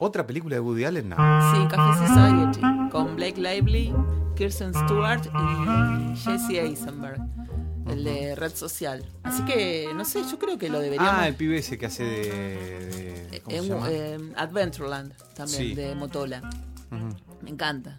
¿Otra película de Woody Allen? No. Sí, Café Society, con Blake Lively, Kirsten Stewart y Jesse Eisenberg, el de Red Social. Así que, no sé, yo creo que lo deberíamos... Ah, el pibe ese que hace de... de- ¿Cómo se en, llama? eh, Adventureland, también, Sí. de Motola. Ujú. Me encanta.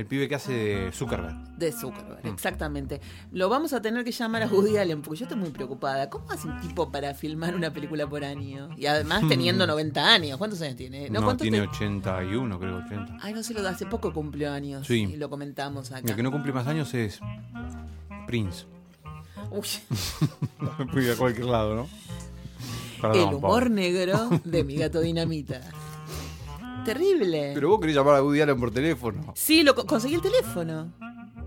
El pibe que hace de Zuckerberg. De Zuckerberg, exactamente. Lo vamos a tener que llamar a Woody Allen porque yo estoy muy preocupada. ¿Cómo hace un tipo para filmar una película por año? Y además teniendo 90 años. ¿Cuántos años tiene? No, ¿cuántos tiene te- 81, creo, 80. Ay, no sé, lo hace poco cumplió años. Sí. Y lo comentamos acá. El que no cumple más años es Prince. Uy, Me fui a cualquier lado, ¿no? el humor Pablo. negro de mi gato dinamita. Terrible. Pero vos querés llamar a Woody Allen por teléfono. Sí, lo co- conseguí el teléfono.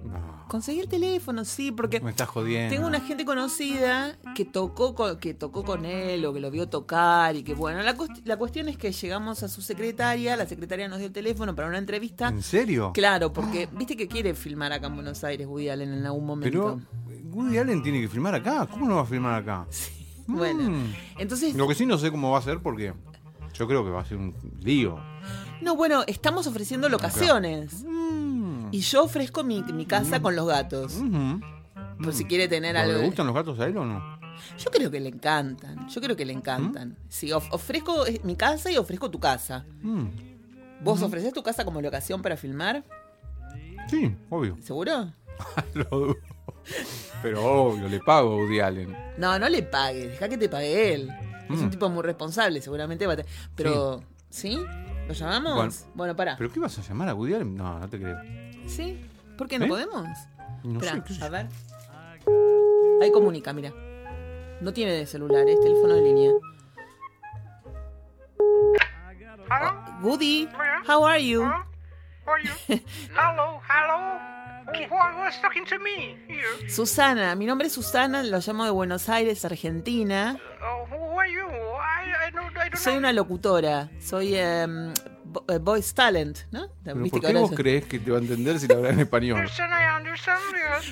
No, Conseguí el teléfono, sí, porque me estás jodiendo. Tengo una gente conocida que tocó con, que tocó con él o que lo vio tocar y que bueno, la, cuest- la cuestión es que llegamos a su secretaria, la secretaria nos dio el teléfono para una entrevista. ¿En serio? Claro, porque viste que quiere filmar acá en Buenos Aires Woody Allen en algún momento. Pero Woody Allen tiene que filmar acá. ¿Cómo no va a filmar acá? Bueno, Mm. entonces, Lo que sí no sé cómo va a ser porque yo creo que va a ser un lío. No, bueno, estamos ofreciendo locaciones. Mm. Y yo ofrezco mi, mi casa con los gatos. Ujú. Por si quiere tener ¿Pero algo. ¿Le gustan los gatos a él o no? Yo creo que le encantan. Yo creo que le encantan. Sí, of- ofrezco eh, mi casa y ofrezco tu casa. Mm. ¿Vos ofreces tu casa como locación para filmar? Sí, obvio. ¿Seguro? Lo dudo. Pero obvio, le pago a Woody Allen. No, no le pagues, deja que te pague él. Es Mm. un tipo muy responsable, seguramente va a Pero, ¿sí? ¿Lo llamamos? Bueno. Bueno, pará. ¿Pero qué vas a llamar a Woody Allen? No, no te creo. ¿Sí? ¿Por qué no ¿Eh? podemos? No sé, qué sé yo. a ver. Ahí comunica, mira. No tiene de celular, es teléfono de línea. Hello? Woody, how are you? Huh? Who are you? hello, hello. Who, who was talking to me here? Susana, mi nombre es Susana, lo llamo de Buenos Aires, Argentina. Uh, who are you? I, I, don't, I don't Soy una locutora, soy eh, voice talent, ¿no? ¿Pero ¿Viste por qué vos eso- crees que te va a entender si lo hablas en español?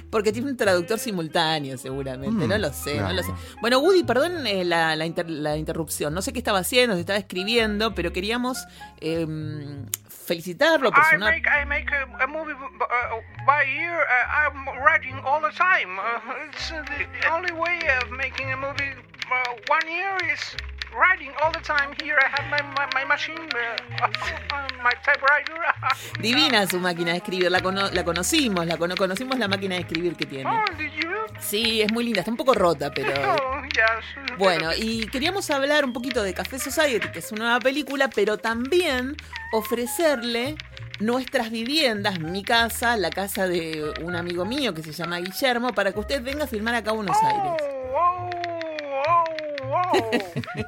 Porque tiene un traductor simultáneo, seguramente. Mm, no lo sé, no claro. lo sé. Bueno, Woody, perdón eh, la, la inter- la interrupción. No sé qué estaba haciendo, se estaba escribiendo, pero queríamos em, felicitarlo por I su make, I make a, a movie b- uh, by year. Uh, I'm writing all the time. Uh, it's uh, the, the only way of making a movie uh, one year is writing all the time. Here I have my, my, my machine, uh, my typewriter. Divina su máquina de escribir, la, cono- la conocimos, la cono- conocimos la máquina de escribir que tiene. Oh, did you? Sí, es muy linda, está un poco rota, pero... Oh, yes. Bueno, y queríamos hablar un poquito de Café Society, que es una nueva película, pero también ofrecerle nuestras viviendas, mi casa, la casa de un amigo mío que se llama Guillermo, para que usted venga a filmar acá a Buenos Aires. Oh, oh, oh.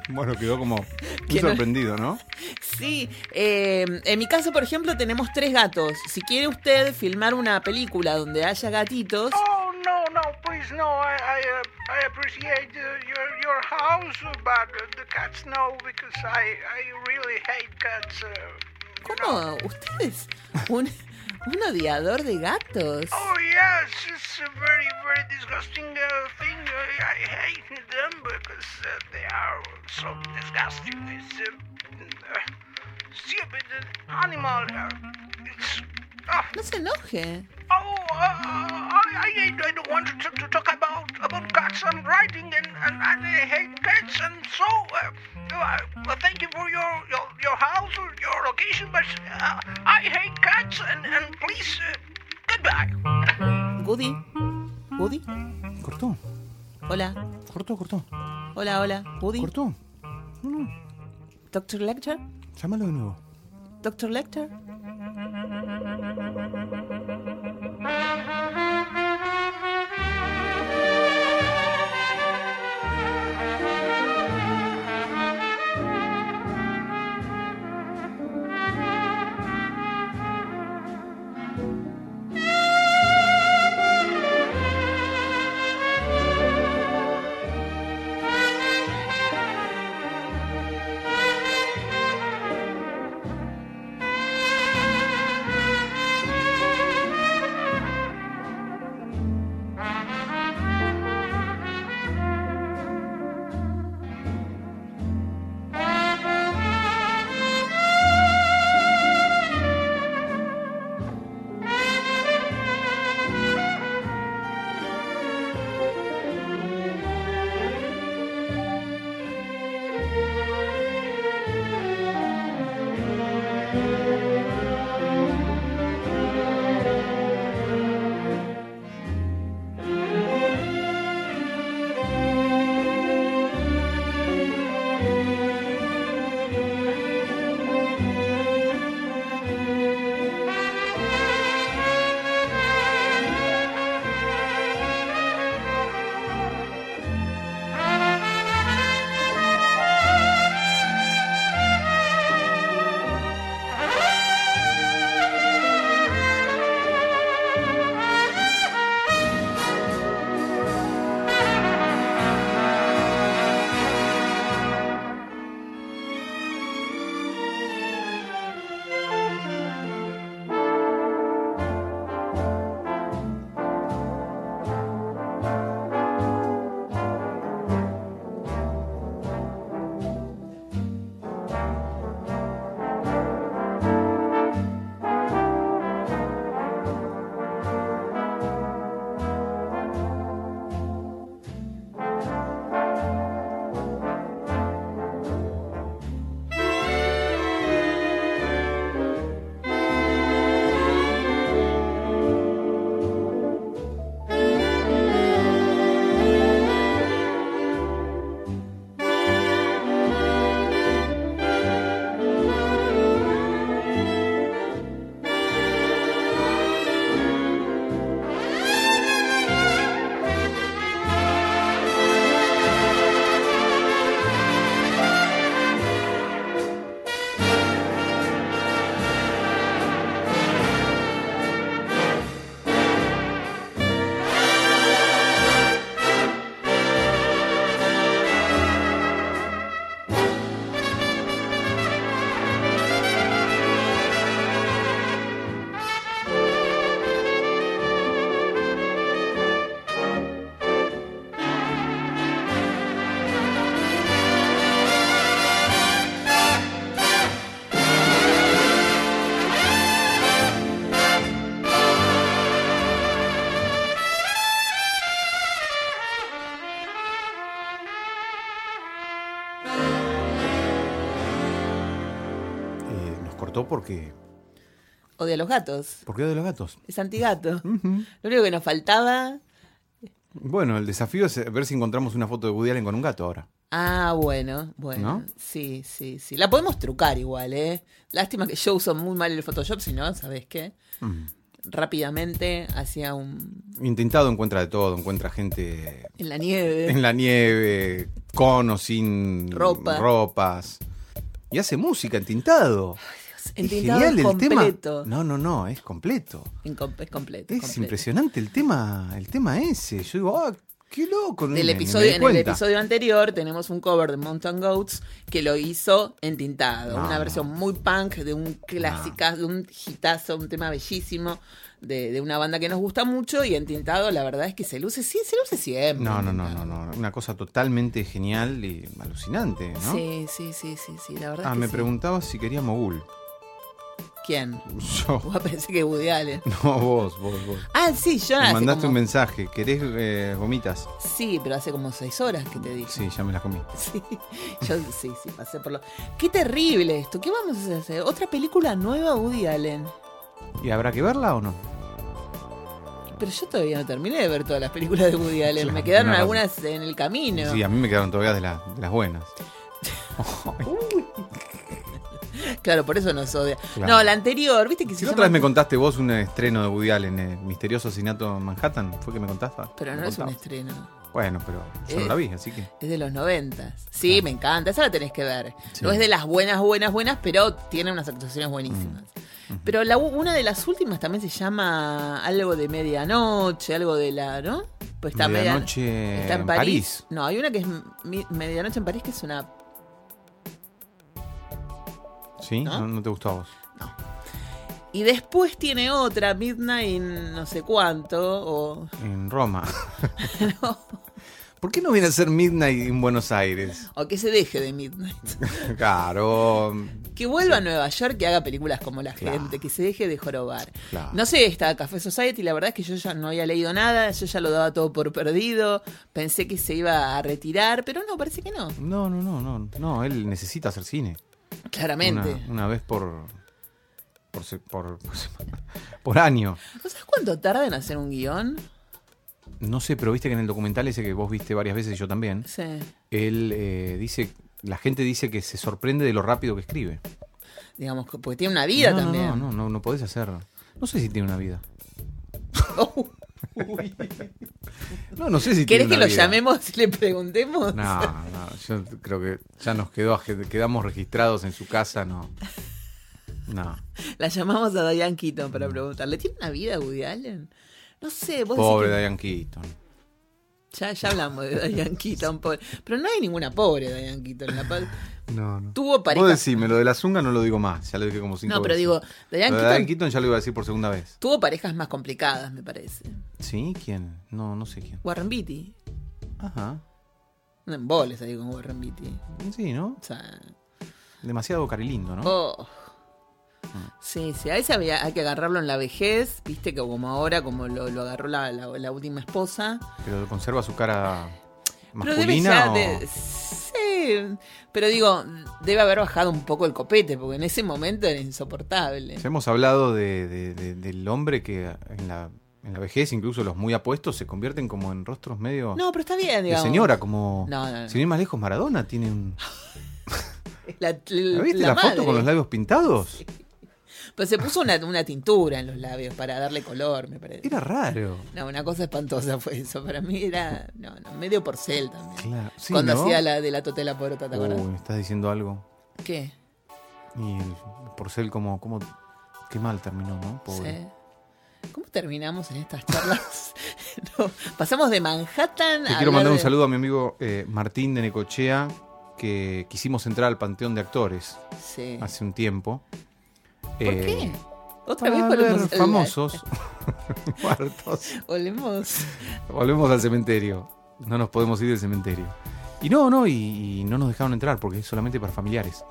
Bueno, quedó como muy sorprendido, ¿no? Sí, eh, en mi caso, por ejemplo, tenemos tres gatos. Si quiere usted filmar una película donde haya gatitos, Oh no, no, please no. I I, uh, I appreciate uh, your your house, but the cats no because I I really hate cats. Uh. ¿cómo? ¿Usted es un, un odiador de gatos? Oh yes, it's a very very disgusting uh, thing. Uh, I hate them because uh, they are so disgusting. It's uh, uh, stupid animal. Uh, it's. Oh, No se enoje. Oh, uh, I, I, I don't want to, to talk about about cats. I'm writing and, and, and I hate cats, and so uh, uh, thank you for your, your your house or your location, but uh, I hate cats, and, and please Woody, Woody, Cortó, hola, cortó, cortó. hola, hola, Woody, Cortó. Dr. Lecter, Llámalo de nuevo. Dr. Lecter. Porque. Odia a los gatos. ¿Por qué de los gatos? Es antigato. Lo único que nos faltaba. Bueno, el desafío es ver si encontramos una foto de Woody Allen con un gato ahora. Ah, bueno, bueno. ¿No? Sí, sí, sí. La podemos trucar igual, ¿eh? Lástima que yo uso muy mal el Photoshop, si no, ¿sabes qué? Mm. Rápidamente hacía un. Intentado encuentra de todo, encuentra gente en la nieve. en la nieve, con o sin Ropa. ropas. Y hace música entintado. Es Entintado genial el completo. tema. No, no, no, es completo. Incom- es completo. Es completo. impresionante el tema, el tema ese. Yo digo, ah, qué loco. Del episodio, di en el episodio anterior tenemos un cover de Mountain Goats que lo hizo en tintado. No, una versión muy punk de un clásica, de un hitazo, un tema bellísimo de, de una banda que nos gusta mucho. Y en tintado, la verdad es que se luce, sí, se luce siempre. No, no, no, tintado. no, no. Una cosa totalmente genial y alucinante, ¿no? Sí, sí, sí, sí, sí, la verdad. Ah, es que me sí. preguntaba si quería mogul. ¿Quién? Yo. Vos pensé que Woody Allen. No, vos, vos, vos. Ah, sí, yo Me mandaste como- un mensaje. ¿Querés eh, gomitas? Sí, pero hace como seis horas que te dije. Sí, ya me las comí. Sí, yo sí, sí, pasé por lo. Qué terrible esto. ¿Qué vamos a hacer? ¿Otra película nueva Woody Allen? ¿Y habrá que verla o no? Pero yo todavía no terminé de ver todas las películas de Woody Allen. Me quedaron algunas en el camino. Sí, a mí me quedaron todavía de, la- de las buenas. Claro, por eso nos odia. Claro. No, la anterior, ¿viste que se llama- otra vez me contaste vos un estreno de Woody Allen, el misterioso asesinato en Manhattan, ¿fue que me contaste? Pero no es un estreno. Bueno, pero yo no Eh, la vi, así que. Es de los noventas. Sí, me encanta. Esa la tenés que ver. Sí. No es de las buenas, buenas, buenas, pero tiene unas actuaciones buenísimas. Mm. Pero la, una de las últimas también se llama algo de medianoche, algo de la, ¿no? Pues está media- Medianoche está en en París. París. No, hay una que es mi- medianoche en París que es una ¿Sí? ¿No? ¿No? no te gustó a vos? y después tiene otra Midnight no sé cuánto o En Roma. ¿Por qué no viene a ser Midnight en Buenos Aires? o que se deje de Midnight. Claro. Que vuelva a Nueva York, que haga películas como la Claro. gente, que se deje de jorobar. Claro. No sé, está Café Society, la verdad es que yo ya no había leído nada, yo ya lo daba todo por perdido, pensé que se iba a retirar, pero no, parece que no, No, no, no, no. No, él necesita hacer cine. Claramente. Una, una vez por. Por, se- por, por año. ¿Vos sabés cuánto tarda en hacer un guion? No sé, pero viste que en el documental ese que vos viste varias veces y yo también, Sí. él eh, dice. La gente dice que se sorprende de lo rápido que escribe. Digamos, que- porque tiene una vida no, no, también. No, no, no, no podés hacer. No sé si tiene una vida. Oh, No, no sé si ¿Querés que lo vida. llamemos y le preguntemos? No, no, yo creo que ya nos quedó, quedamos registrados en su casa, no. No. La llamamos a Diane Keaton para preguntarle, ¿tiene una vida Woody Allen? No sé, vos Pobre decís que- Diane Keaton. Ya, ya hablamos de Diane Keaton, pobre. Pero no hay ninguna pobre Diane Keaton. La No, no. Tuvo Vos parejas. decime, lo de la zunga no lo digo más, ya lo dije como cinco No, pero veces. digo, Diane Lo de Keaton Diane Keaton ya lo iba a decir por segunda vez. tuvo parejas más complicadas, me parece. ¿Sí? ¿Quién? No, no sé quién. Warren Beatty. Ajá. No emboles ahí con Warren Beatty. Sí, ¿no? O sea, Demasiado carilindo, ¿no? oh. Sí, sí, a ese había, hay que agarrarlo en la vejez, viste que como ahora, como lo, lo agarró la, la- la última esposa. Pero conserva su cara Pero debe masculina ya o- de- sí, pero digo, debe haber bajado un poco el copete, porque en ese momento era insoportable. Ya hemos hablado de, de- de- del hombre que en la, en la vejez, incluso los muy apuestos, se convierten como en rostros medio No, pero está bien, de digamos. señora, como... No, no, no. Sin ir más lejos, Maradona tiene un... La, ¿La viste la, foto con los labios pintados? Pero se puso una, una tintura en los labios para darle color, me parece. Era raro. No, una cosa espantosa fue eso. Para mí era, no, no, medio porcel también. Claro. Sí, Cuando ¿no? hacía la de la totela porota, ¿te acuerdas? Uy, me estás diciendo algo. ¿Qué? Y el porcel como... como qué mal terminó, ¿no? Pobre. Sí. ¿Cómo terminamos en estas charlas? No, pasamos de Manhattan Te a quiero mandar un saludo a mi amigo eh, Martín de Necochea, que quisimos entrar al Panteón de Actores Sí. hace un tiempo. ¿Por Eh, qué? Otra vez volvemos famosos muertos. Volvemos. Volvemos al cementerio. No nos podemos ir del cementerio. Y no, no, y, y no nos dejaron entrar porque es solamente para familiares.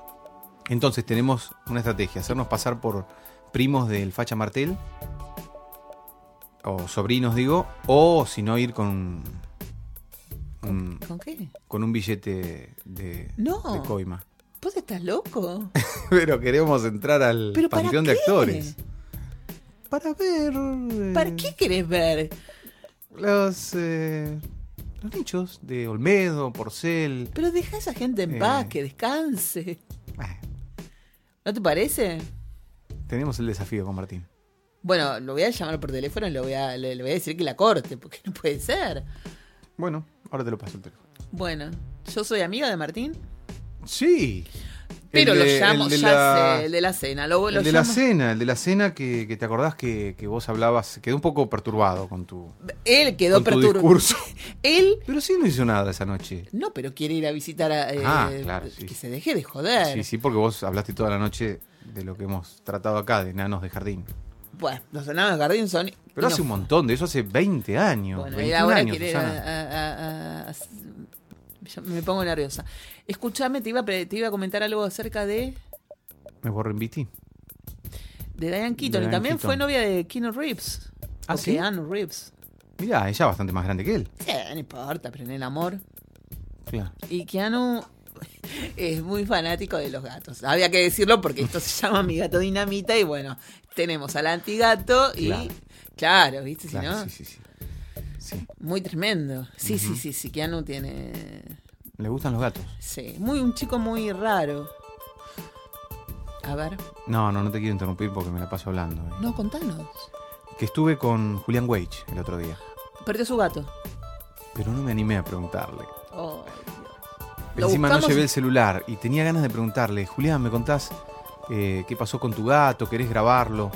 Entonces tenemos una estrategia, hacernos pasar por primos del Facha Martel, o sobrinos digo, o si no ir con un, ¿Con qué? con un billete de, No. de coima. ¿Vos estás ¿Estás loco? Pero queremos entrar al ¿Pero para panteón de actores. Para ver. eh, ¿Para qué querés ver? Los, eh, los nichos de Olmedo, Porcel. Pero deja a esa gente en Eh. paz, que descanse. ¿No te parece? tenemos el desafío con Martín. Bueno, lo voy a llamar por teléfono y lo voy a, le, le voy a decir que la corte, porque no puede ser. Bueno, ahora te lo paso el teléfono. Bueno, yo soy amiga de Martín, Sí. Pero El lo de- llamo, el de ya la- sé, el de la cena. Lo, lo el de la cena, el de la cena que, que te acordás que, que vos hablabas, quedó un poco perturbado con tu, Él quedó perturbado. Él, Pero sí no hizo nada esa noche. no, pero quiere ir a visitar a. eh, Ah, claro, sí. Que se deje de joder. Sí, sí, porque vos hablaste toda la noche de lo que hemos tratado acá, de nanos de jardín. Bueno, los enanos de jardín son. Pero hace no- un montón, de eso hace 20 años. Bueno, y 21 ahora años, quiere ir a- a- a- me pongo nerviosa. Escuchame, te iba, te iba a comentar algo acerca de, Me borro en BT. de Diane Keaton. De y también Keaton. fue novia de Keanu Reeves. ¿Ah, o sí? Keanu Reeves. Mirá, ella bastante más grande que él. Sí, no importa, pero en el amor. Claro. Y Keanu es muy fanático de los gatos. Había que decirlo porque esto se llama Mi Gato Dinamita y bueno, tenemos al antigato y... Claro. Claro, ¿viste? Si no, sí, sí, sí. Sí, muy tremendo. Sí, sí, sí, sí, Keanu tiene... le gustan los gatos. Sí, muy un chico muy raro. A ver, No, no, no te quiero interrumpir porque me la paso hablando. eh. no, contanos. Que estuve con Julián Wage el otro día, Perdió su gato. pero no me animé a preguntarle. Oh, Dios. Encima no llevé el celular y tenía ganas de preguntarle, Julián, ¿me contás eh, qué pasó con tu gato? ¿Querés grabarlo?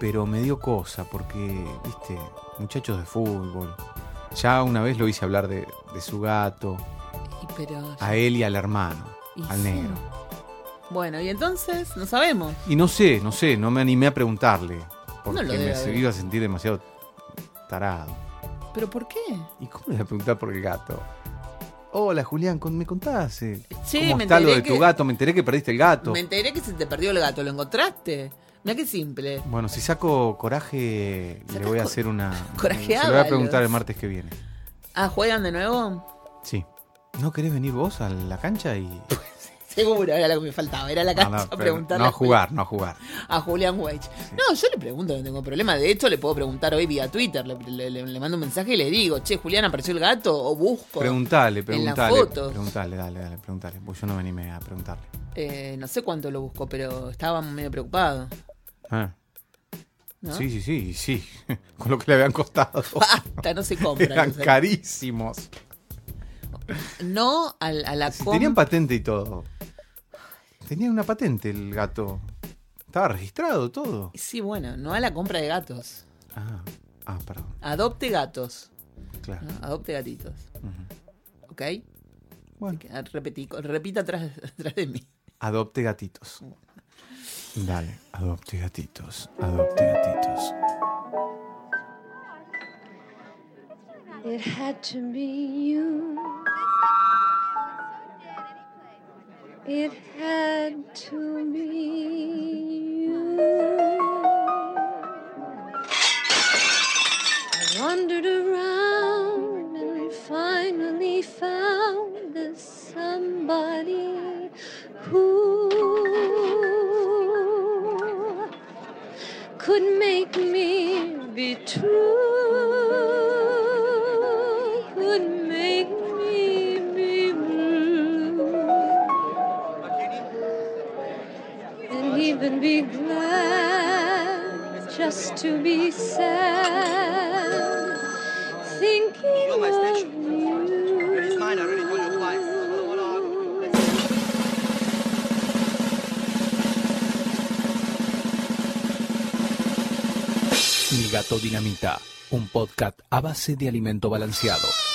Pero me dio cosa porque, viste, muchachos de fútbol. Ya una vez lo hice hablar de, de su gato, Y pero... a él y al hermano, y al sí. negro. Bueno, y entonces, no sabemos. Y no sé, no sé, no me animé a preguntarle. Porque No lo me iba a sentir demasiado tarado. ¿Pero por qué? ¿Y cómo le voy a preguntar por el gato? Hola Julián, ¿me contás? eh, Sí, ¿Cómo me está lo enteré de tu gato? Me enteré que perdiste el gato. Me enteré que se te perdió el gato. ¿Lo encontraste? Mira qué simple. Bueno, si saco coraje, le voy a hacer una. coraje Se lo voy a preguntar el martes que viene. Ah, ¿juegan de nuevo? Sí. ¿No querés venir vos a la cancha y. Seguro, era lo que me faltaba. Era la cancha no, a preguntarle no a jugar, no a jugar. a Julián Weich. No, yo le pregunto, no tengo problema. De hecho, le puedo preguntar hoy vía Twitter. Le, le- le- le mando un mensaje y le digo, che, Julián, ¿apareció el gato? O busco. Preguntale, en preguntale. las fotos. Preguntale, dale, dale, preguntale. Pues yo no me animé a preguntarle. Eh, no sé cuánto lo busco, pero estaba medio preocupado. Ah, ¿no? Sí, sí, sí, sí. Con lo que le habían costado. Basta, no se compra. Eran carísimos. No al- a, la tenían patente y todo. Tenía una patente el gato. Estaba registrado todo. Sí, bueno, no a la compra de gatos. Ah, ah perdón. Adopte gatos. Claro. ¿no? Adopte gatitos. Ujú. ¿Ok? Bueno, ah, repetí- repita de mí. adopte gatitos. Dale, adopte gatitos. Adopte gatitos. It had to be you. It had to be you. I wandered around be true, could make me be blue, and even be glad just to be sad, gato dinamita, un podcast a base de alimento balanceado.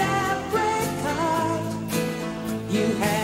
as you have.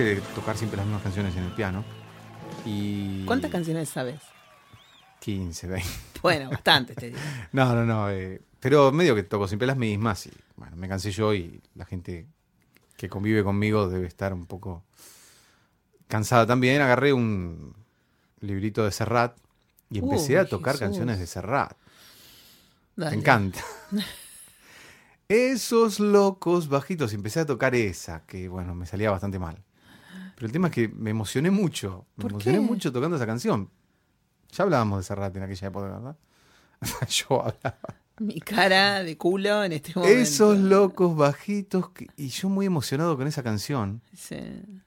de tocar siempre las mismas canciones en el piano. Y... ¿Cuántas canciones sabes? 15, 20. Bueno, bastante no, no, no. Eh, pero medio que toco siempre las mismas y bueno, me cansé yo y la gente que convive conmigo debe estar un poco cansada también. Agarré un librito de Serrat y empecé a tocar canciones de Serrat. Me encanta. Esos locos bajitos. Y empecé a tocar esa, que bueno, me salía bastante mal. Pero el tema es que me emocioné mucho. Me emocioné mucho tocando esa canción. Ya hablábamos de Serrat en aquella época, ¿verdad? Yo hablaba. Mi cara de culo en este momento. Esos locos bajitos. Y yo muy emocionado con esa canción. Sí.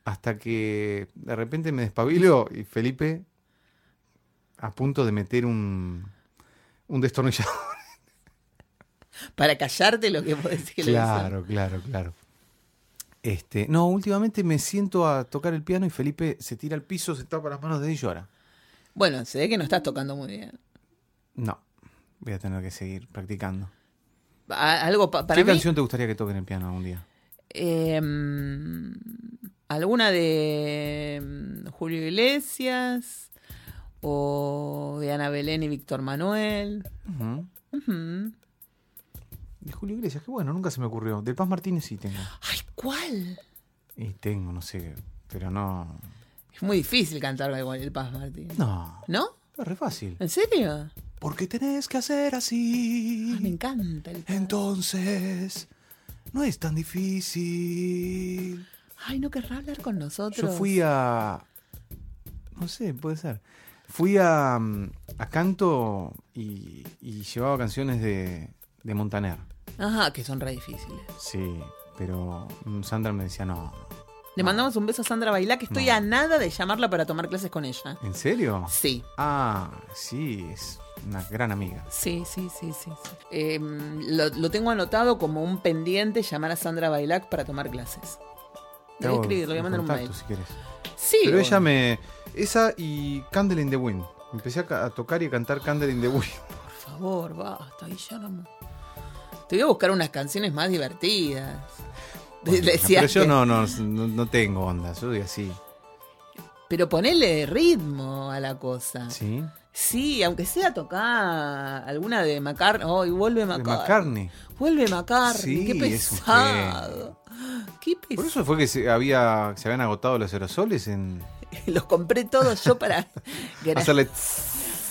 Hasta que de repente me despabilo y Felipe a punto de meter un, un destornillador. Para callarte lo que podés decir. Claro, claro, claro. Este, no, últimamente me siento a tocar el piano y Felipe se tira al piso, se tapa las manos de él y llora. Bueno, se ve que no estás tocando muy bien. No, voy a tener que seguir practicando. Algo ¿Qué canción te gustaría que toquen el piano algún día? Em, alguna de em, Julio Iglesias o de Ana Belén y Víctor Manuel. De Julio Iglesias, qué bueno, nunca se me ocurrió. Del Paz Martínez sí tengo. Ay, ¿cuál? Y tengo, no sé, pero no. Es muy difícil cantar igual el Paz Martín. No, ¿No? es re fácil. ¿En serio? Porque tenés que hacer así. Ay, me encanta el Paz. Entonces, no es tan difícil. Ay, no querrá hablar con nosotros. Yo fui a. No sé, puede ser. Fui a, mm, a canto y, y llevaba canciones de, de Montaner. Ajá, que son re difíciles. Sí, pero mm, Sandra me decía, no. Le mandamos un beso a Sandra Bailá, que estoy No. a nada de llamarla para tomar clases con ella. ¿En serio? Sí, Ah, sí, es una gran amiga. sí, sí, sí, sí. sí. Eh, lo, lo tengo anotado como un pendiente llamar a Sandra Bailac para tomar clases. Te Voy a escribir, le voy a mandar un mail. si quieres. Sí. Pero bueno. ella me. Esa y Candle in the Wind. Empecé a, ca- a tocar y a cantar Candle in the Wind. Por favor, basta, Guillermo. Te voy a buscar unas canciones más divertidas. Bueno, Decías pero yo que- no, no, no, no tengo onda, yo soy así. Pero ponele ritmo a la cosa. ¿Sí? Sí, aunque sea tocar alguna de McCartney. Oh, y vuelve McCartney. McCartney. Vuelve McCartney. Sí, Qué pesado. Qué pesado. Por eso fue que se, había, se habían agotado los aerosoles en Los compré todos yo para. hacerle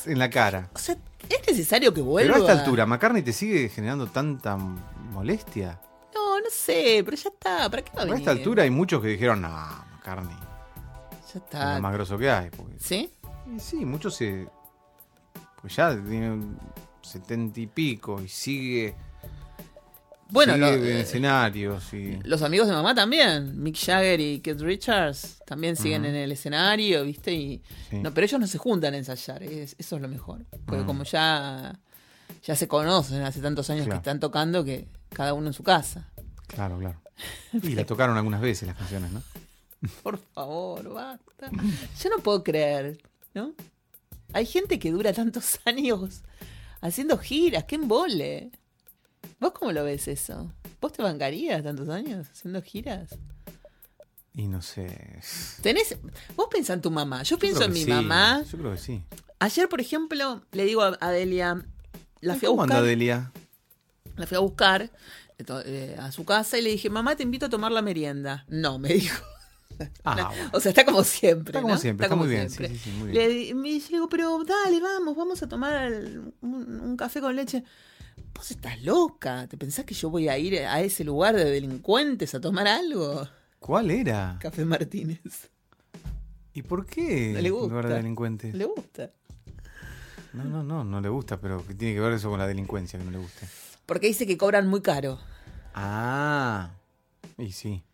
en la cara. O sea, es necesario que vuelva. Pero a esta altura, ¿McCartney te sigue generando tanta molestia? No, no sé, pero ya está. ¿Para qué va a A venir? esta altura hay muchos que dijeron, no, McCartney, Ya es está. lo más grosso que hay. Porque, ¿Sí? y sí, muchos se... Pues ya tienen setenta y pico y sigue, Bueno, lo- eh, y... los amigos de mamá también. Mick Jagger y Keith Richards también siguen en el escenario, ¿viste? Y, Sí. no, pero ellos no se juntan a ensayar. es- eso es lo mejor. Porque como ya, ya se conocen hace tantos años Claro. que están tocando que cada uno en su casa. Claro, claro. Y la tocaron algunas veces las canciones, ¿no? Por favor, basta. Yo no puedo creer, ¿no? Hay gente que dura tantos años haciendo giras, qué embole. ¿Vos cómo lo ves eso? ¿Vos te bancarías tantos años haciendo giras? Y no sé... Tenés, vos pensás en tu mamá, yo pienso en mi sí, mamá. Yo creo que sí. Ayer, por ejemplo, le digo a Adelia, la fui a ¿Cómo anda buscar, Delia? la fui a buscar a su casa y le dije, mamá, te invito a tomar la merienda. No, me dijo. Ah, No, bueno. O sea, está como siempre. Está como ¿no? siempre, está como muy bien, siempre. sí, sí, sí, muy Le bien. me digo, pero dale, vamos, vamos a tomar el- un, un café con leche. Vos estás loca. ¿Te pensás que yo voy a ir a ese lugar de delincuentes a tomar algo? ¿Cuál era? Café Martínez. ¿Y por qué? No le en lugar gusta. de delincuentes? ¿Le gusta? No, no, no, no le gusta, pero ¿qué tiene que ver eso con la delincuencia que no le guste? Porque dice que cobran muy caro. Ah, y sí.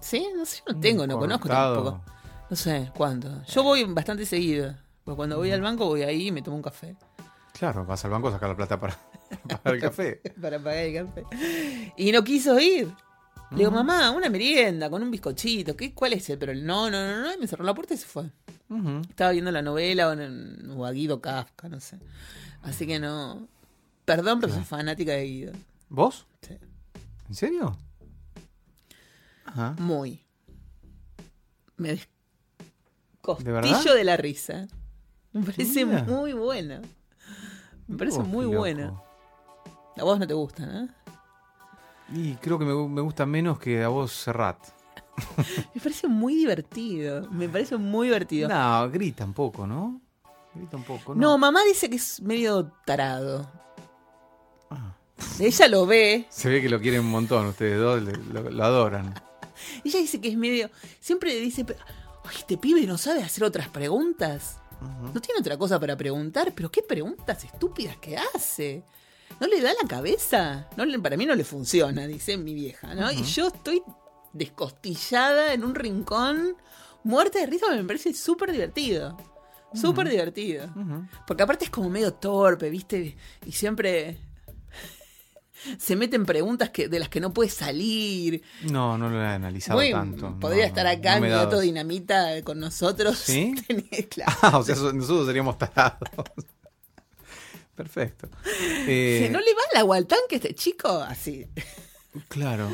¿Sí? No sé, yo no tengo, no conozco tampoco. No sé cuánto. Yo voy bastante seguido. Porque cuando voy al banco voy ahí y me tomo un café. Claro, vas al banco a sacar la plata para, para el café. para pagar el café. Y no quiso ir. Le digo, mamá, una merienda con un bizcochito. ¿Qué, ¿Cuál es el? Pero no, no, no, no. Y me cerró la puerta y se fue. Estaba viendo la novela o, en- o a Guido Kafka, no sé. Así que no. Perdón, pero soy fanática de Guido. ¿Vos? Sí. ¿En serio? Ajá. Muy. Me descostillo de la risa. Me parece Mira. muy bueno. Me parece Oh, muy bueno. A vos no te gusta, ¿no? Y creo que me, me gusta menos que a vos Serrat. Me parece muy divertido. Me parece muy divertido. No, grita un poco, ¿no? Grita un poco, ¿no? No, mamá dice que es medio tarado. Ah. Ella lo ve. Se ve que lo quieren un montón, ustedes dos le- lo, lo adoran. Ella dice que es medio. Siempre dice. "Pero, Ay, este pibe no sabe hacer otras preguntas. No tiene otra cosa para preguntar, pero qué preguntas estúpidas que hace. No le da la cabeza. No, para mí no le funciona, dice mi vieja, ¿no? Y yo estoy descostillada en un rincón, muerta de risa, me parece súper divertido. Súper divertido. Porque aparte es como medio torpe, ¿viste? Y siempre. se meten preguntas que, de las que no puede salir. No, no lo he analizado tanto. podría no, estar acá no mi gato dinamita con nosotros. ¿Sí? Tenés- claro. Ah, o sea, so- nosotros seríamos tarados. Perfecto. Eh, ¿No le va el agua al tanque este chico? Así. Claro.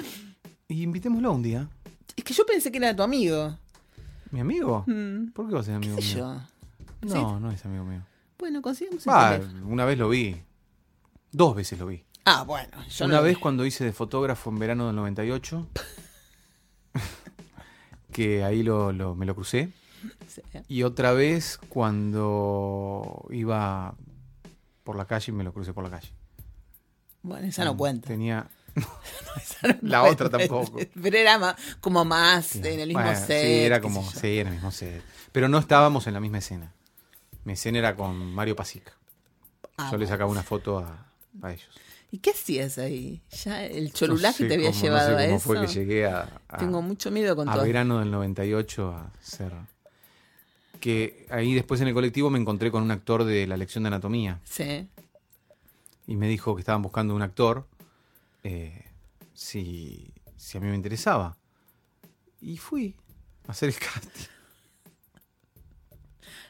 Y invitémoslo un día. Es que yo pensé que era tu amigo. ¿Mi amigo? Mm, ¿Por qué va a ser amigo ¿Qué mío? yo? No, no es amigo mío. Bueno, consigamos teléfono. una vez lo vi. Dos veces lo vi. Ah, bueno. Yo una no- vez cuando hice de fotógrafo en verano del 98. que ahí lo, lo- me lo crucé. Sí. Y otra vez cuando iba por la calle y me lo crucé por la calle. Bueno, esa no cuenta. Tenía. No La cuenta. otra tampoco. Pero era ma- como más en el mismo Bueno, set. Sí, era como. Sí, en el mismo set. Pero no estábamos en la misma escena. Mi escena era con Mario Pasic. Ah, Yo le sacaba una foto a, a ellos. ¿Y qué hacías ahí? ¿Ya el cholulaje sé te había cómo- llevado sé a cómo eso? fue que llegué a, a- Tengo mucho miedo con a todo. verano del 98 a ser. Que ahí después en el colectivo me encontré con un actor de la lección de anatomía Sí. y me dijo que estaban buscando un actor eh, si, si a mí me interesaba. Y fui a hacer el casting.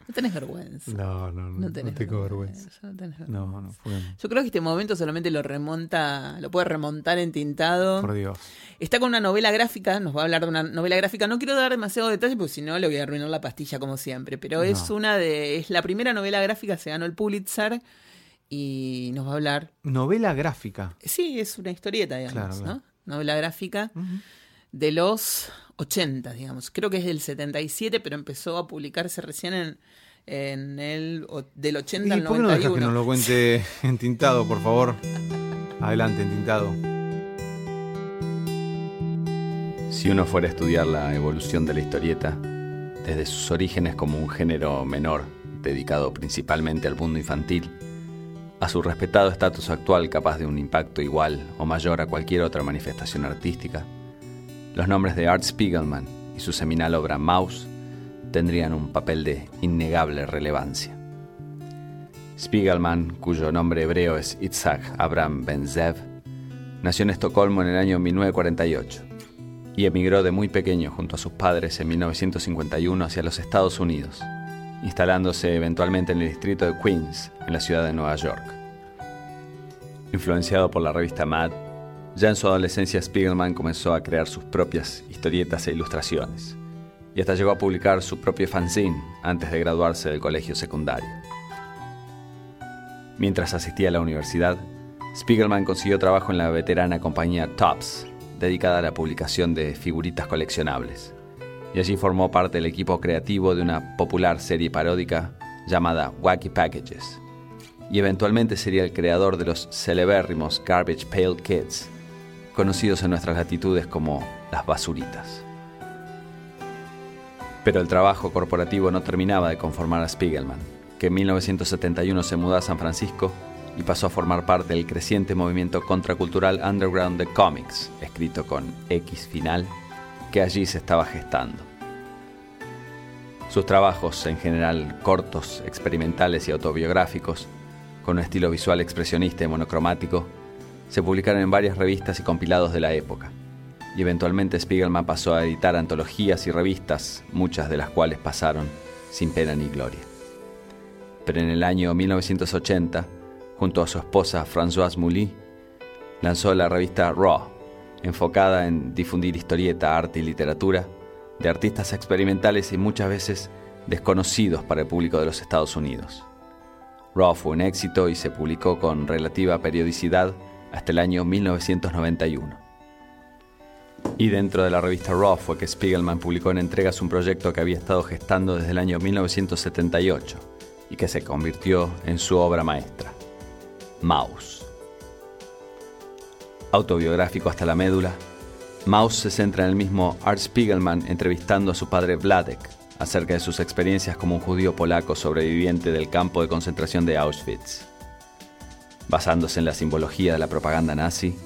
No tenés vergüenza. No, no, No tenés tengo vergüenza. No tenés vergüenza. No, no, fue. Yo creo que este momento solamente lo remonta, lo puede remontar en tintado. Por Dios. Está con una novela gráfica, nos va a hablar de una novela gráfica. No quiero dar demasiado detalle porque si no le voy a arruinar la pastilla como siempre. Pero es No. una de. Es la primera novela gráfica, se ganó el Pulitzer y nos va a hablar. Novela gráfica. Sí, es una historieta, digamos, Claro, claro. ¿no? Novela gráfica de los 80, digamos. Creo que es del 77, pero empezó a publicarse recién en, en el del 80 ¿Y al por qué no dejas 91. que nos lo cuente en tintado, por favor? Adelante, en tintado. Si uno fuera a estudiar la evolución de la historieta, desde sus orígenes como un género menor, dedicado principalmente al mundo infantil, a su respetado estatus actual capaz de un impacto igual o mayor a cualquier otra manifestación artística, los nombres de Art Spiegelman y su seminal obra Mouse tendrían un papel de innegable relevancia. Spiegelman, cuyo nombre hebreo es Itzhak Abraham Ben-Zev, nació en Estocolmo en el año 1948 y emigró de muy pequeño junto a sus padres en 1951 hacia los Estados Unidos, instalándose eventualmente en el distrito de Queens, en la ciudad de Nueva York. Influenciado por la revista Mad, ya en su adolescencia Spiegelman comenzó a crear sus propias historietas e ilustraciones, y hasta llegó a publicar su propio fanzine antes de graduarse del colegio secundario. Mientras asistía a la universidad, Spiegelman consiguió trabajo en la veterana compañía Tops, dedicada a la publicación de figuritas coleccionables, y allí formó parte del equipo creativo de una popular serie paródica llamada Wacky Packages, y eventualmente sería el creador de los celebérrimos Garbage Pail Kids, conocidos en nuestras latitudes como las basuritas. Pero el trabajo corporativo no terminaba de conformar a Spiegelman, que en 1971 se mudó a San Francisco y pasó a formar parte del creciente movimiento contracultural underground de cómics, escrito con X final, que allí se estaba gestando. Sus trabajos, en general cortos, experimentales y autobiográficos, con un estilo visual expresionista y monocromático, se publicaron en varias revistas y compilados de la época, y eventualmente Spiegelman pasó a editar antologías y revistas, muchas de las cuales pasaron sin pena ni gloria. Pero en el año 1980, junto a su esposa Françoise Mouly, lanzó la revista Raw, enfocada en difundir historieta, arte y literatura de artistas experimentales y muchas veces desconocidos para el público de los Estados Unidos. Raw fue un éxito y se publicó con relativa periodicidad hasta el año 1991. Y dentro de la revista Raw fue que Spiegelman publicó en entregas un proyecto que había estado gestando desde el año 1978 y que se convirtió en su obra maestra, Mouse. Autobiográfico hasta la médula, Mouse se centra en el mismo Art Spiegelman entrevistando a su padre Vladek acerca de sus experiencias como un judío polaco sobreviviente del campo de concentración de Auschwitz. Basándose en la simbología de la propaganda nazi,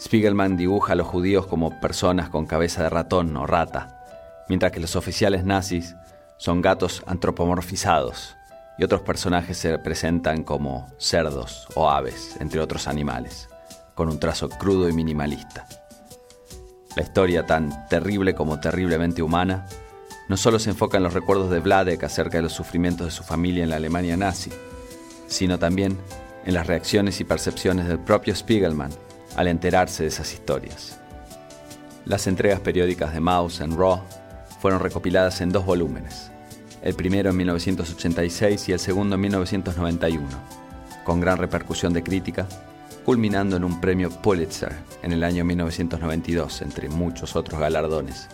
Spiegelman dibuja a los judíos como personas con cabeza de ratón o rata, mientras que los oficiales nazis son gatos antropomorfizados y otros personajes se representan como cerdos o aves, entre otros animales, con un trazo crudo y minimalista. La historia, tan terrible como terriblemente humana, no solo se enfoca en los recuerdos de Vladek acerca de los sufrimientos de su familia en la Alemania nazi, sino también en las reacciones y percepciones del propio Spiegelman al enterarse de esas historias. Las entregas periódicas de Mouse and Raw fueron recopiladas en dos volúmenes, el primero en 1986 y el segundo en 1991, con gran repercusión de crítica, culminando en un premio Pulitzer en el año 1992, entre muchos otros galardones.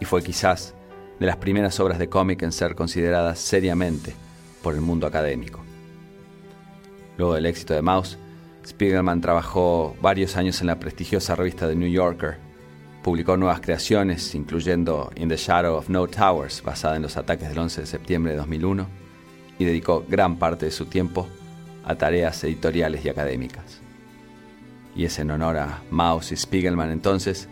Y fue quizás de las primeras obras de cómic en ser consideradas seriamente por el mundo académico. Luego del éxito de Mouse, Spiegelman trabajó varios años en la prestigiosa revista The New Yorker. Publicó nuevas creaciones, incluyendo In the Shadow of No Towers, basada en los ataques del 11 de septiembre de 2001, y dedicó gran parte de su tiempo a tareas editoriales y académicas. Y es en honor a Mouse y Spiegelman entonces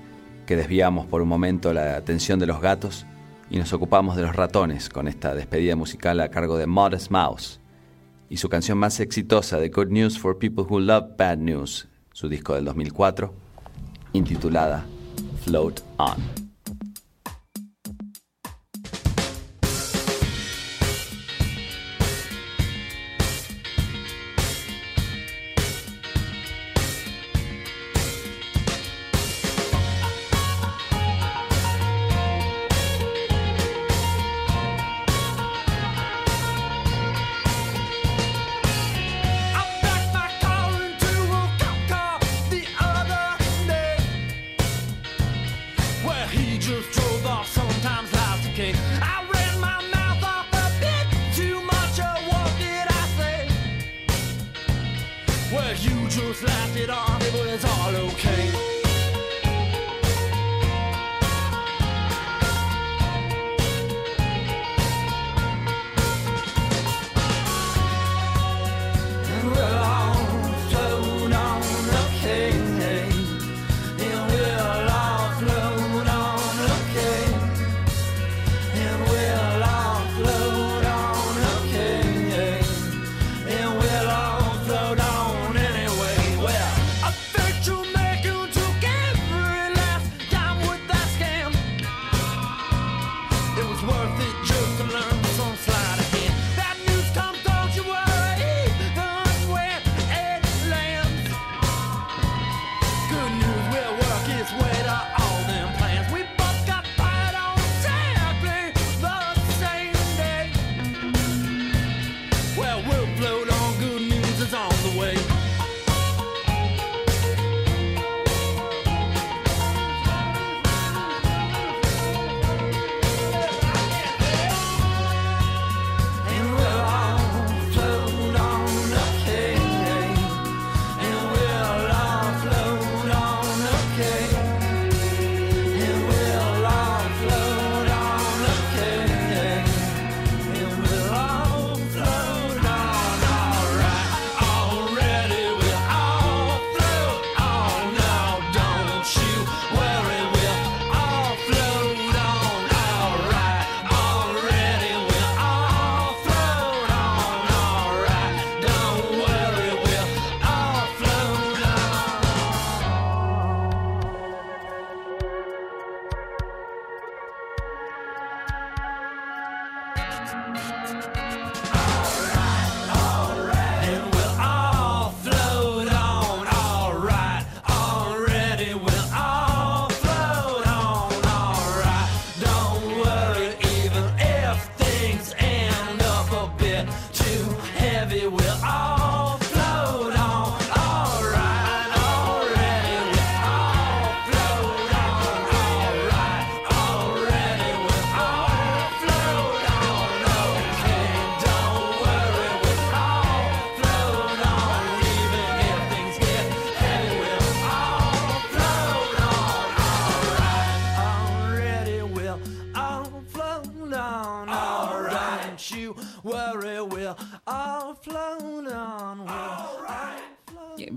que desviamos por un momento la atención de los gatos y nos ocupamos de los ratones con esta despedida musical a cargo de Modest Mouse y su canción más exitosa de Good News for People Who Love Bad News, su disco del 2004, intitulada Float On.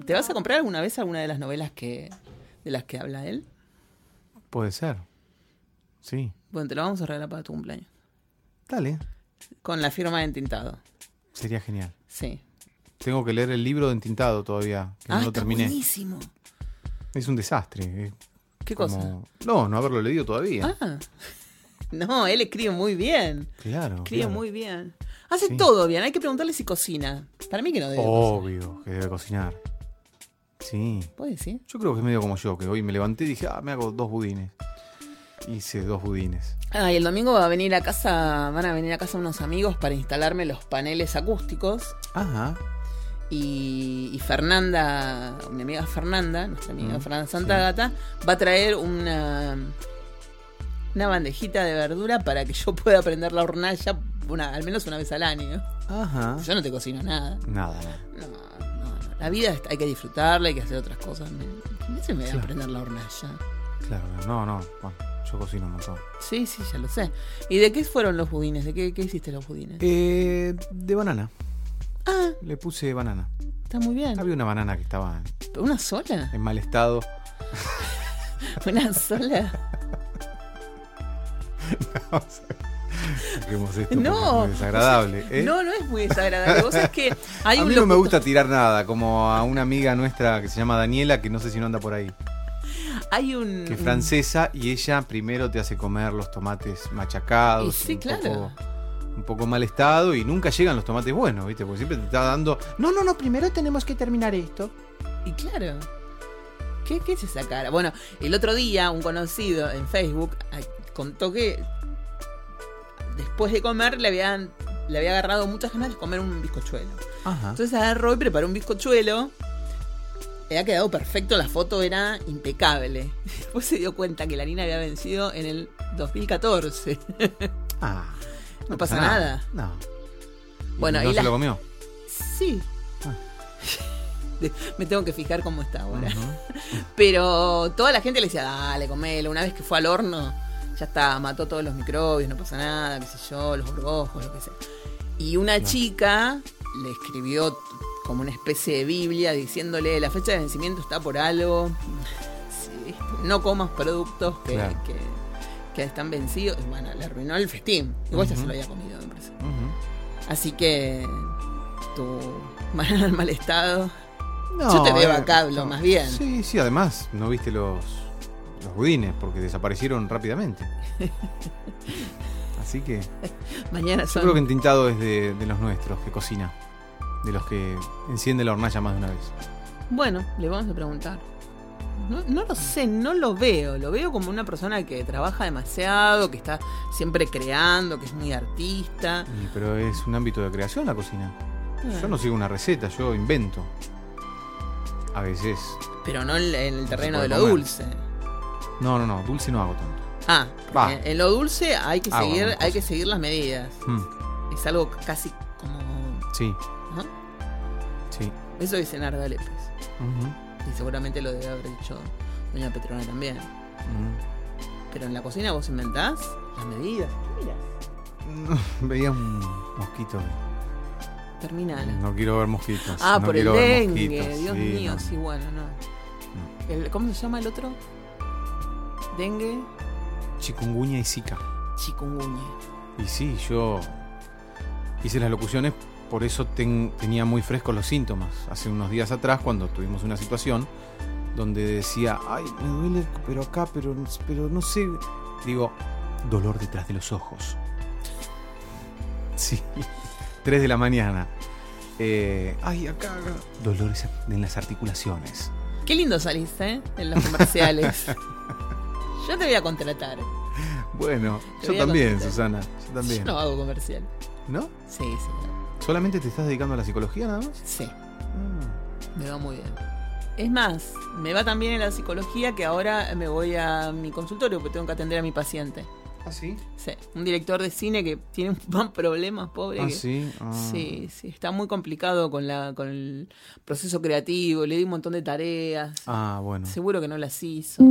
¿Te vas a comprar alguna vez alguna de las novelas que de las que habla él? Puede ser. Sí. Bueno, te lo vamos a regalar para tu cumpleaños. Dale. Con la firma de entintado. Sería genial. Sí. Te Tengo que leer el libro de entintado todavía, que ah, no lo está terminé. buenísimo. Es un desastre. es ¿Qué como- cosa? No, no haberlo leído todavía. Ah. No, él escribe muy bien. Claro. Escribe claro. muy bien. Hace Sí. todo bien. Hay que preguntarle si cocina. Para mí que no debe. cocinar. Obvio que debe cocinar. Sí. ¿Puede decir? Yo creo que es medio como yo, que hoy me levanté y dije, ah, me hago dos budines. Hice dos budines. Ah, y el domingo va a venir a casa, van a venir a casa unos amigos para instalarme los paneles acústicos. Ajá. Y, y Fernanda, mi amiga Fernanda, nuestra amiga Mm, Fernanda Santagata, va a traer una, una bandejita de verdura para que yo pueda prender la hornalla una, al menos una vez al año. Ajá. Yo no te cocino nada. Nada, no. La vida hay que disfrutarla, hay que hacer otras cosas. ¿quién se me va a Claro. prender la hornalla? Claro, no, no. Bueno, yo cocino un montón. Sí, sí, ya lo sé. ¿Y de qué fueron los budines? ¿De qué, qué hiciste los budines? Eh, de banana. Ah, Le puse banana. está muy bien. Había una banana que estaba ¿Una sola? en mal estado. ¿Una sola? Esto No. es desagradable. ¿eh? No, no es muy desagradable. Vos sabés que hay a un mí no me gusta tirar nada, como a una amiga nuestra que se llama Daniela, que no sé si no anda por ahí, Hay un. que es francesa y ella primero te hace comer los tomates machacados, Y sí, un, claro. poco, un poco mal estado y nunca llegan los tomates buenos, ¿viste? Porque siempre te está dando, no, no, no, primero tenemos que terminar esto. Y claro. ¿Qué, ¿Qué es esa cara? Bueno, el otro día un conocido en Facebook contó que después de comer le habían le había agarrado muchas ganas de comer un bizcochuelo. Ajá. Entonces agarró y preparó un bizcochuelo. Le ha quedado perfecto, la foto era impecable. Después se dio cuenta que la harina había vencido en el 2014. Ah, No pasa nada. No. Bueno, ¿Y no y se la- lo comió. Sí. Ah. Me tengo que fijar cómo está ahora. Pero toda la gente le decía, dale, comelo. Una vez que fue al horno, ya está, mató todos los microbios, no pasa nada, qué sé yo, los gorgojos, lo que sea. Y una chica le escribió como una especie de Biblia diciéndole, la fecha de vencimiento está por algo. Sí, no comas productos que, Claro. que, que están vencidos. Y Bueno, le arruinó el festín. Igual ya se lo había comido, me parece. Ujú. Así que tu banana en mal estado. No, Yo te veo eh, acá, no. lo más bien. Sí, sí, además, no viste los, los budines porque desaparecieron rápidamente. Así que Mañana yo son. creo que Entintado es de, de los nuestros, que cocina. De los que enciende la hornalla más de una vez. Bueno, le vamos a preguntar. No, no lo sé, no lo veo. Lo veo como una persona que trabaja demasiado, que está siempre creando, que es muy artista. Pero es un ámbito de creación la cocina. Yo no sigo una receta, yo invento. A veces. Pero no en, el terreno de lo comer. dulce. No, no, no, dulce no hago tanto. Ah, Va. en, en lo dulce hay que Hago seguir, hay que seguir las medidas. Mm, Es algo casi como. sí, sí. Eso dice Narda Lépez. Ujú, Y seguramente lo debe haber dicho Doña Petrona también. mm. Pero en la cocina vos inventás las medidas. ¿Qué mirás? Veía un mosquito. Terminala. No quiero ver mosquitos. Ah, no por el dengue. Dios sí, mío, no. sí, bueno, no. El- ¿Cómo se llama el otro? Dengue, Chikungunya y Zika. chikungunya. Y sí, yo hice las locuciones, por eso ten- tenía muy frescos los síntomas. Hace unos días atrás, cuando tuvimos una situación donde decía, ay, me duele, pero acá, pero, pero no sé. Digo, dolor detrás de los ojos. Sí, 3 de la mañana. Eh, ay, acá, acá. Dolores en las articulaciones. Qué lindo saliste, ¿eh? En los comerciales. Yo te voy a contratar. Bueno, Te yo también, contratar. Susana. Yo también. Yo no hago comercial. ¿No? Sí, sí. ¿Solamente te estás dedicando a la psicología nada más? Sí, Ah. me va muy bien. Es más, me va tan bien en la psicología que ahora me voy a mi consultorio porque tengo que atender a mi paciente. ¿Ah, sí? Sí, un director de cine que tiene un problemas, pobre. Ah, que- sí. Ah. Sí, sí, está muy complicado con, la, con el proceso creativo, le di un montón de tareas, Ah, bueno. seguro que no las hizo.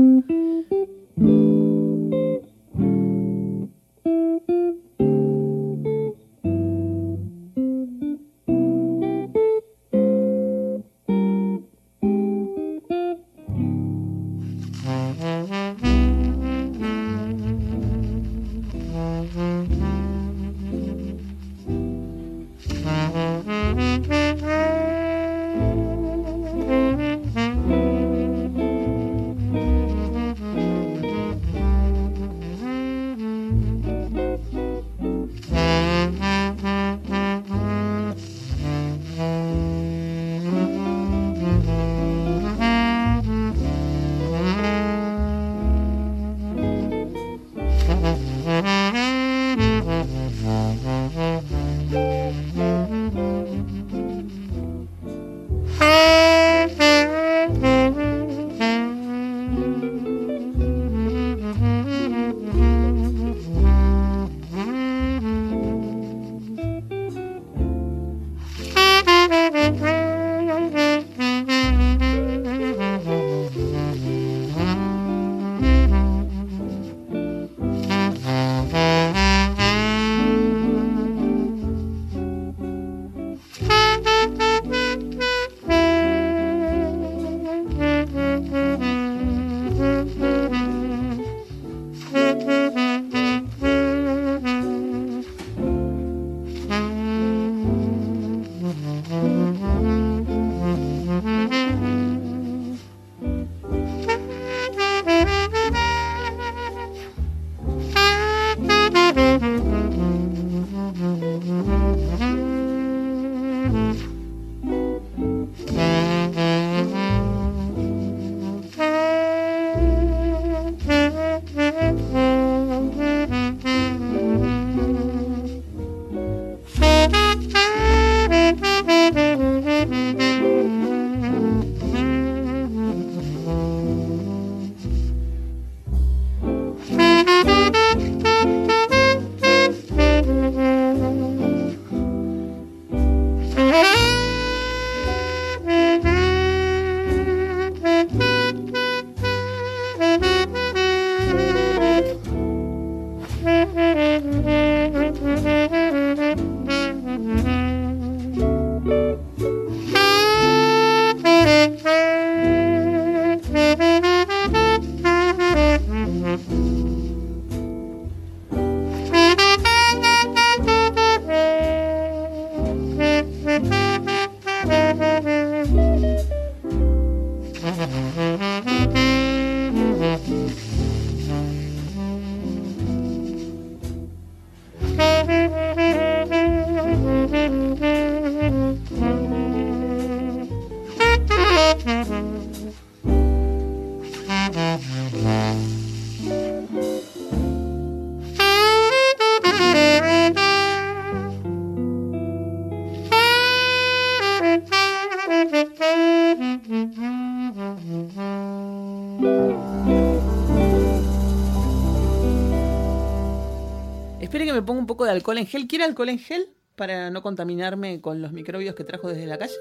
Poco de alcohol en gel. ¿Quiere alcohol en gel para no contaminarme con los microbios que trajo desde la calle?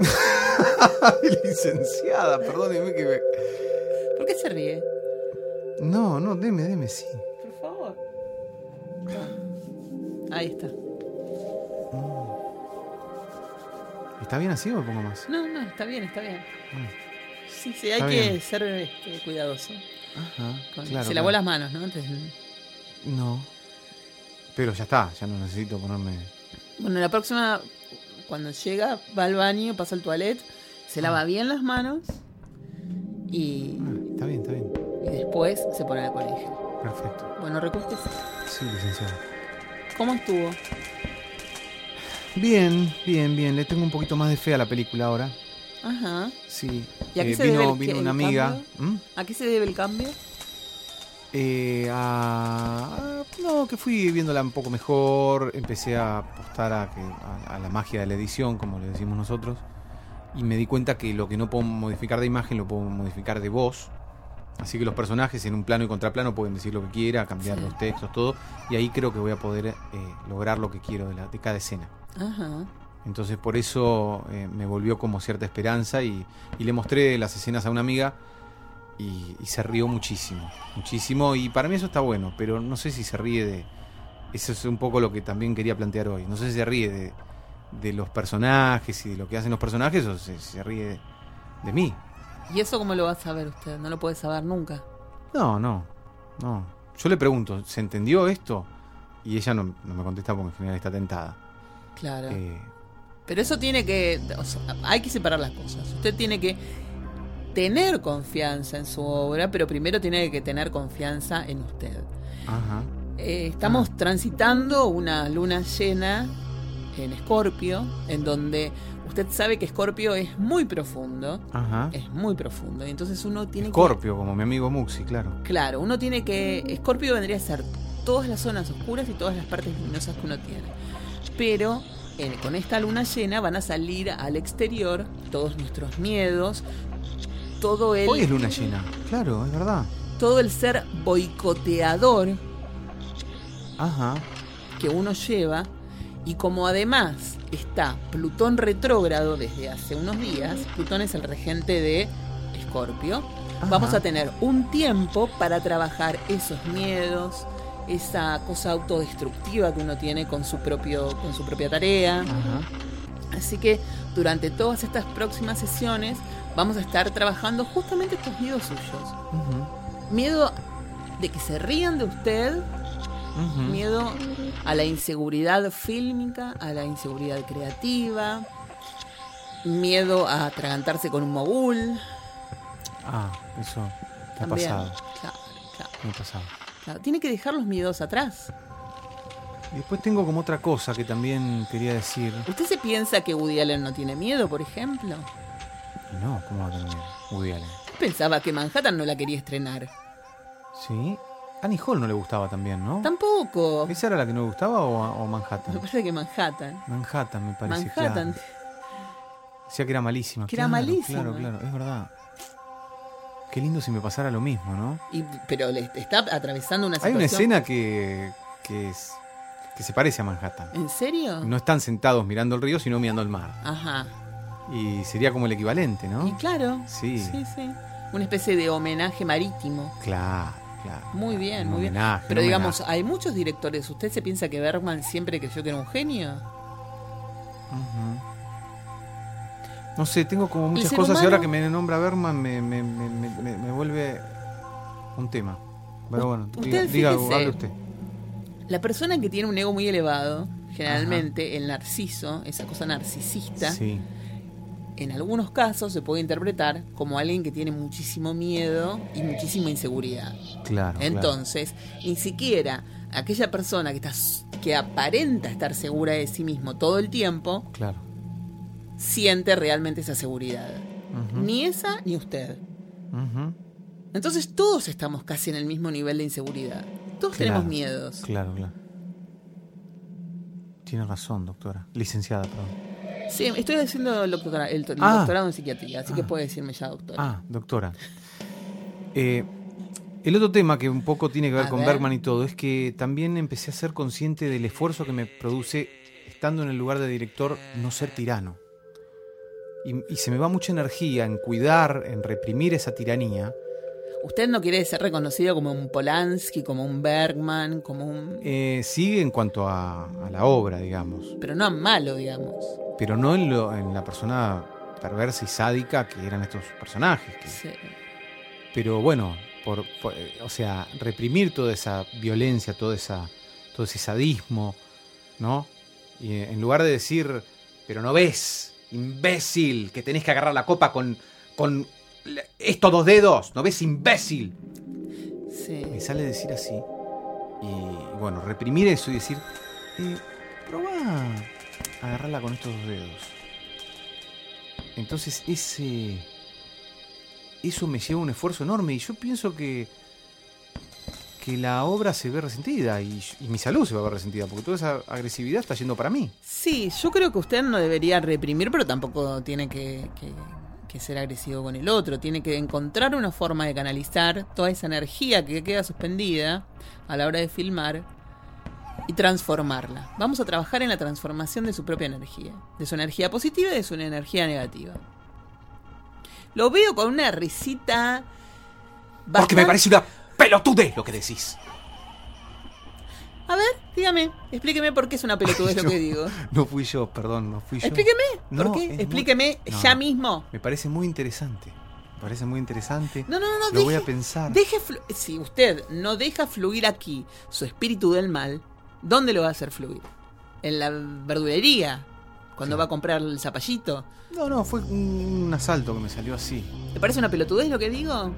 Licenciada, perdóneme que me... ¿Por qué se ríe? No, no, deme, deme, sí. Por favor. Ahí está. ¿Está bien así o pongo más? No, no, está bien, está bien. Sí, sí, hay Está que bien. ser este, cuidadoso. Ajá, Con- claro, se lavó claro. las manos, ¿no? Antes- No. Pero ya está, ya no necesito ponerme... Bueno, la próxima, cuando llega, va al baño, pasa al toilet, se lava bien las manos y, Ah, está bien, está bien. y después se pone alcohol en gel. Perfecto. Bueno, recuéstese. Sí, licenciada. ¿Cómo estuvo? Bien, bien, bien. Le tengo un poquito más de fe a la película ahora. Ajá. Sí. ¿Y a qué Eh, se debe vino, el- vino el una amiga. ¿Mm? ¿A qué se debe el cambio? Eh, a- a- no, que fui viéndola un poco mejor. Empecé a apostar a, que, a, a la magia de la edición, como le decimos nosotros. Y me di cuenta que lo que no puedo modificar de imagen lo puedo modificar de voz. Así que los personajes en un plano y contraplano pueden decir lo que quiera, cambiar Sí. los textos, todo. Y ahí creo que voy a poder eh, lograr lo que quiero de, la- de cada escena. Ajá. Entonces por eso eh, me volvió como cierta esperanza y, y le mostré las escenas a una amiga y, y se rió muchísimo, muchísimo y para mí eso está bueno, pero no sé si se ríe de... Eso es un poco lo que también quería plantear hoy, no sé si se ríe de, de los personajes y de lo que hacen los personajes o se, se ríe de, de mí. ¿Y eso cómo lo va a saber usted? No lo puede saber nunca. No, no, no. Yo le pregunto, ¿se entendió esto? Y ella no, no me contesta porque en general está tentada. Claro. Eh, Pero eso tiene que. o sea, hay que separar las cosas. Usted tiene que tener confianza en su obra, pero primero tiene que tener confianza en usted. ajá. Eh, estamos transitando una luna llena en Escorpio, en donde usted sabe que Escorpio es muy profundo. Ajá. Es muy profundo. Y entonces uno tiene Scorpio, como mi amigo Muxi, claro. Claro, uno tiene que. Escorpio vendría a ser todas las zonas oscuras y todas las partes luminosas que uno tiene. Pero eh, con esta luna llena van a salir al exterior todos nuestros miedos, todo el, Hoy es luna llena, claro, es verdad. todo el ser boicoteador Ajá. que uno lleva y como además está Plutón retrógrado desde hace unos días, Plutón es el regente de Escorpio, vamos a tener un tiempo para trabajar esos miedos, esa cosa autodestructiva que uno tiene con su propio con su propia tarea. Ajá. Así que durante todas estas próximas sesiones vamos a estar trabajando justamente estos miedos suyos. Miedo de que se rían de usted, miedo a la inseguridad fílmica, a la inseguridad creativa, miedo a atragantarse con un mogul. Ah, eso ha También. pasado. Claro, claro, Me ha pasado. claro. Tiene que dejar los miedos atrás. Y después tengo como otra cosa que también quería decir. ¿Usted se piensa que Woody Allen no tiene miedo, por ejemplo? No, ¿cómo va a tener Woody Allen? Pensaba que Manhattan no la quería estrenar. Sí. Annie Hall no le gustaba también, ¿no? Tampoco. ¿Esa era la que no le gustaba o, o Me Manhattan? parece que Manhattan. Manhattan me parece. Manhattan. claro. Decía que era malísima. Que era malísima. Claro, claro, es verdad. Qué lindo si me pasara lo mismo, ¿no? Y, pero le está atravesando una Hay situación. una escena que, que, es, que se parece a Manhattan. ¿En serio? No están sentados mirando el río, sino mirando el mar. Ajá. Y sería como el equivalente, Y ¿no? claro. Sí. Sí, sí. Una especie de homenaje marítimo. Claro, claro. Muy bien, muy bien. Pero digamos, homenaje. hay muchos directores. ¿Usted se piensa que Bergman siempre creyó que era un genio? Ujú. No sé, tengo como muchas cosas y ahora que me nombra Berman me, me, me, me, me- me vuelve un tema. Pero bueno, Usted diga, hable usted. La persona que tiene un ego muy elevado, generalmente el narciso, esa cosa narcisista, Sí, en algunos casos se puede interpretar como alguien que tiene muchísimo miedo y muchísima inseguridad. claro. Entonces, ni siquiera aquella persona que está que aparenta estar segura de sí mismo todo el tiempo Claro. siente realmente esa seguridad. Ni esa ni usted. Entonces todos estamos casi en el mismo nivel de inseguridad. Todos Claro, tenemos miedos. Claro, claro. Tiene razón, doctora. Licenciada, perdón. Sí, estoy haciendo el, doctora- el, el Ah. doctorado en psiquiatría, así que puede decirme ya doctora. Ah, doctora. Eh, El otro tema que un poco tiene que ver A con ver. Bergman y todo es que también empecé a ser consciente del esfuerzo que me produce, estando en el lugar de director, no ser tirano. Y, y se me va mucha energía en cuidar, en reprimir esa tiranía. Usted no quiere ser reconocido como un Polanski, como un Bergman, como un... Eh, sí en cuanto a, a la obra, digamos, Pero no malo, digamos. Pero no en, lo- en la persona perversa y sádica que eran estos personajes. que- Sí. Pero bueno, por, por- eh, o sea, reprimir toda esa violencia, toda esa, todo ese sadismo, ¿no? Y eh, en lugar de decir, pero no ves, imbécil, que tenés que agarrar la copa con, con estos dos dedos, ¿no ves, imbécil? Sí. Me sale decir así. Y bueno, reprimir eso y decir, eh, probá agarrarla con estos dos dedos. Entonces ese... Eso me lleva un esfuerzo enorme y yo pienso que que la obra se ve resentida y, y mi salud se va a ver resentida porque toda esa agresividad está yendo para mí. Sí, yo creo que usted no debería reprimir, pero tampoco tiene que, que- que ser agresivo con el otro. Tiene que encontrar una forma de canalizar toda esa energía que queda suspendida a la hora de filmar y transformarla. Vamos a trabajar en la transformación de su propia energía, de su energía positiva y de su energía negativa. Lo veo con una risita. Porque me bastante- parece una pelotudez lo que decís. A ver, dígame, explíqueme por qué es una pelotudez lo que digo. No fui yo, perdón, no fui yo. Explíqueme, ¿por No, qué? es muy- Explíqueme No, ya mismo. Me parece muy interesante. Me parece muy interesante. No, no, no, no. Lo voy a pensar. Deje flu- si usted no deja fluir aquí su espíritu del mal, ¿dónde lo va a hacer fluir? ¿En la verdulería? ¿Cuando Sí. va a comprar el zapallito? No, no, fue un, un asalto que me salió así. ¿Le parece una pelotudez lo que digo? No,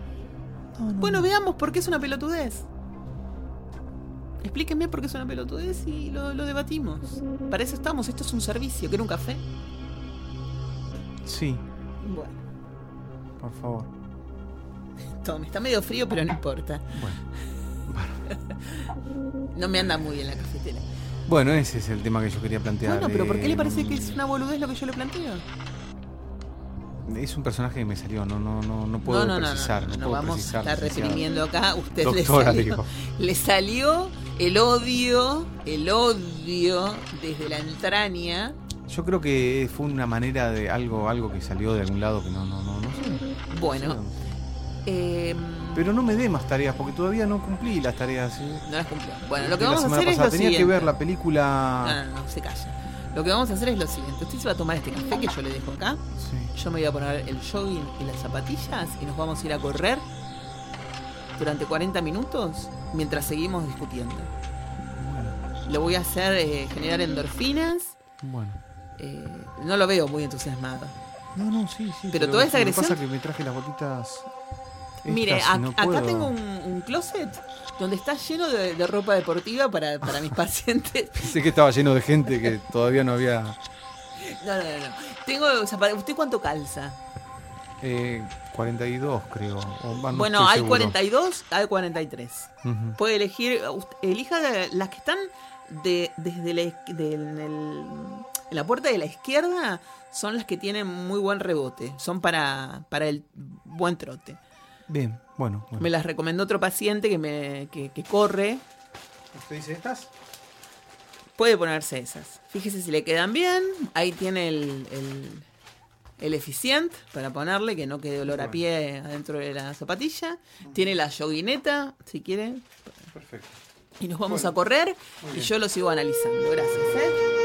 no, Bueno, no. veamos por qué es una pelotudez. Explíqueme por qué es una pelotudez y lo, lo debatimos. Para eso estamos, esto es un servicio, ¿quiere un café? Sí, Bueno, por favor. tome, está medio frío, pero no importa. Bueno. No me anda muy bien la cafetera. Bueno, ese es el tema que yo quería plantear. Bueno, pero ¿por qué le Eh, parece que es una boludez lo que yo le planteo? Es un personaje que me salió, no, no, no, no puedo no, no, no, precisar. no, No, no, puedo vamos precisar, a estar reprimiendo acá. Usted Doctora, le, salió, le salió el odio, el odio desde la entraña. Yo creo que fue una manera de algo, algo que salió de algún lado que no, no, no, no sé. Bueno, No sé. eh, Pero no me dé más tareas porque todavía no cumplí las tareas. ¿sí? no las cumplió. Bueno, lo que vamos a hacer es pasada. lo Tenía siguiente. que ver la película. No, no, no, se calla. Lo que vamos a hacer es lo siguiente. Usted se va a tomar este café que yo le dejo acá. Sí. Yo me voy a poner el jogging y las zapatillas y nos vamos a ir a correr durante 40 minutos mientras seguimos discutiendo. Bueno, Lo voy a hacer eh, generar endorfinas. bueno. Eh, no lo veo muy entusiasmado. No, no, sí, sí. Pero toda esa lo que agresión- pasa es que me traje las botitas. Mire, estas no acá tengo un, un closet donde está lleno de, de ropa deportiva para, para mis pacientes. Sé que estaba lleno de gente que todavía no había. No, no, no. no. Tengo zapa- ¿Usted cuánto calza? Eh, 42, creo. o, no bueno, hay seguro. 42, hay 43. Ujú. Puede elegir, usted- elija las que están de, desde la, de- en, el- en la puerta de la izquierda, son las que tienen muy buen rebote. Son para, para el buen trote. Bien, bueno. bueno. Me las recomendó otro paciente que, me, que, que corre. ¿Usted dice estas? Puede ponerse esas. Fíjese si le quedan bien. Ahí tiene el, el, el eficient para ponerle, que no quede olor a pie adentro de la zapatilla. Tiene la yoguineta, si quiere. Perfecto. Y nos vamos a correr y yo lo sigo analizando. Gracias, ¿eh?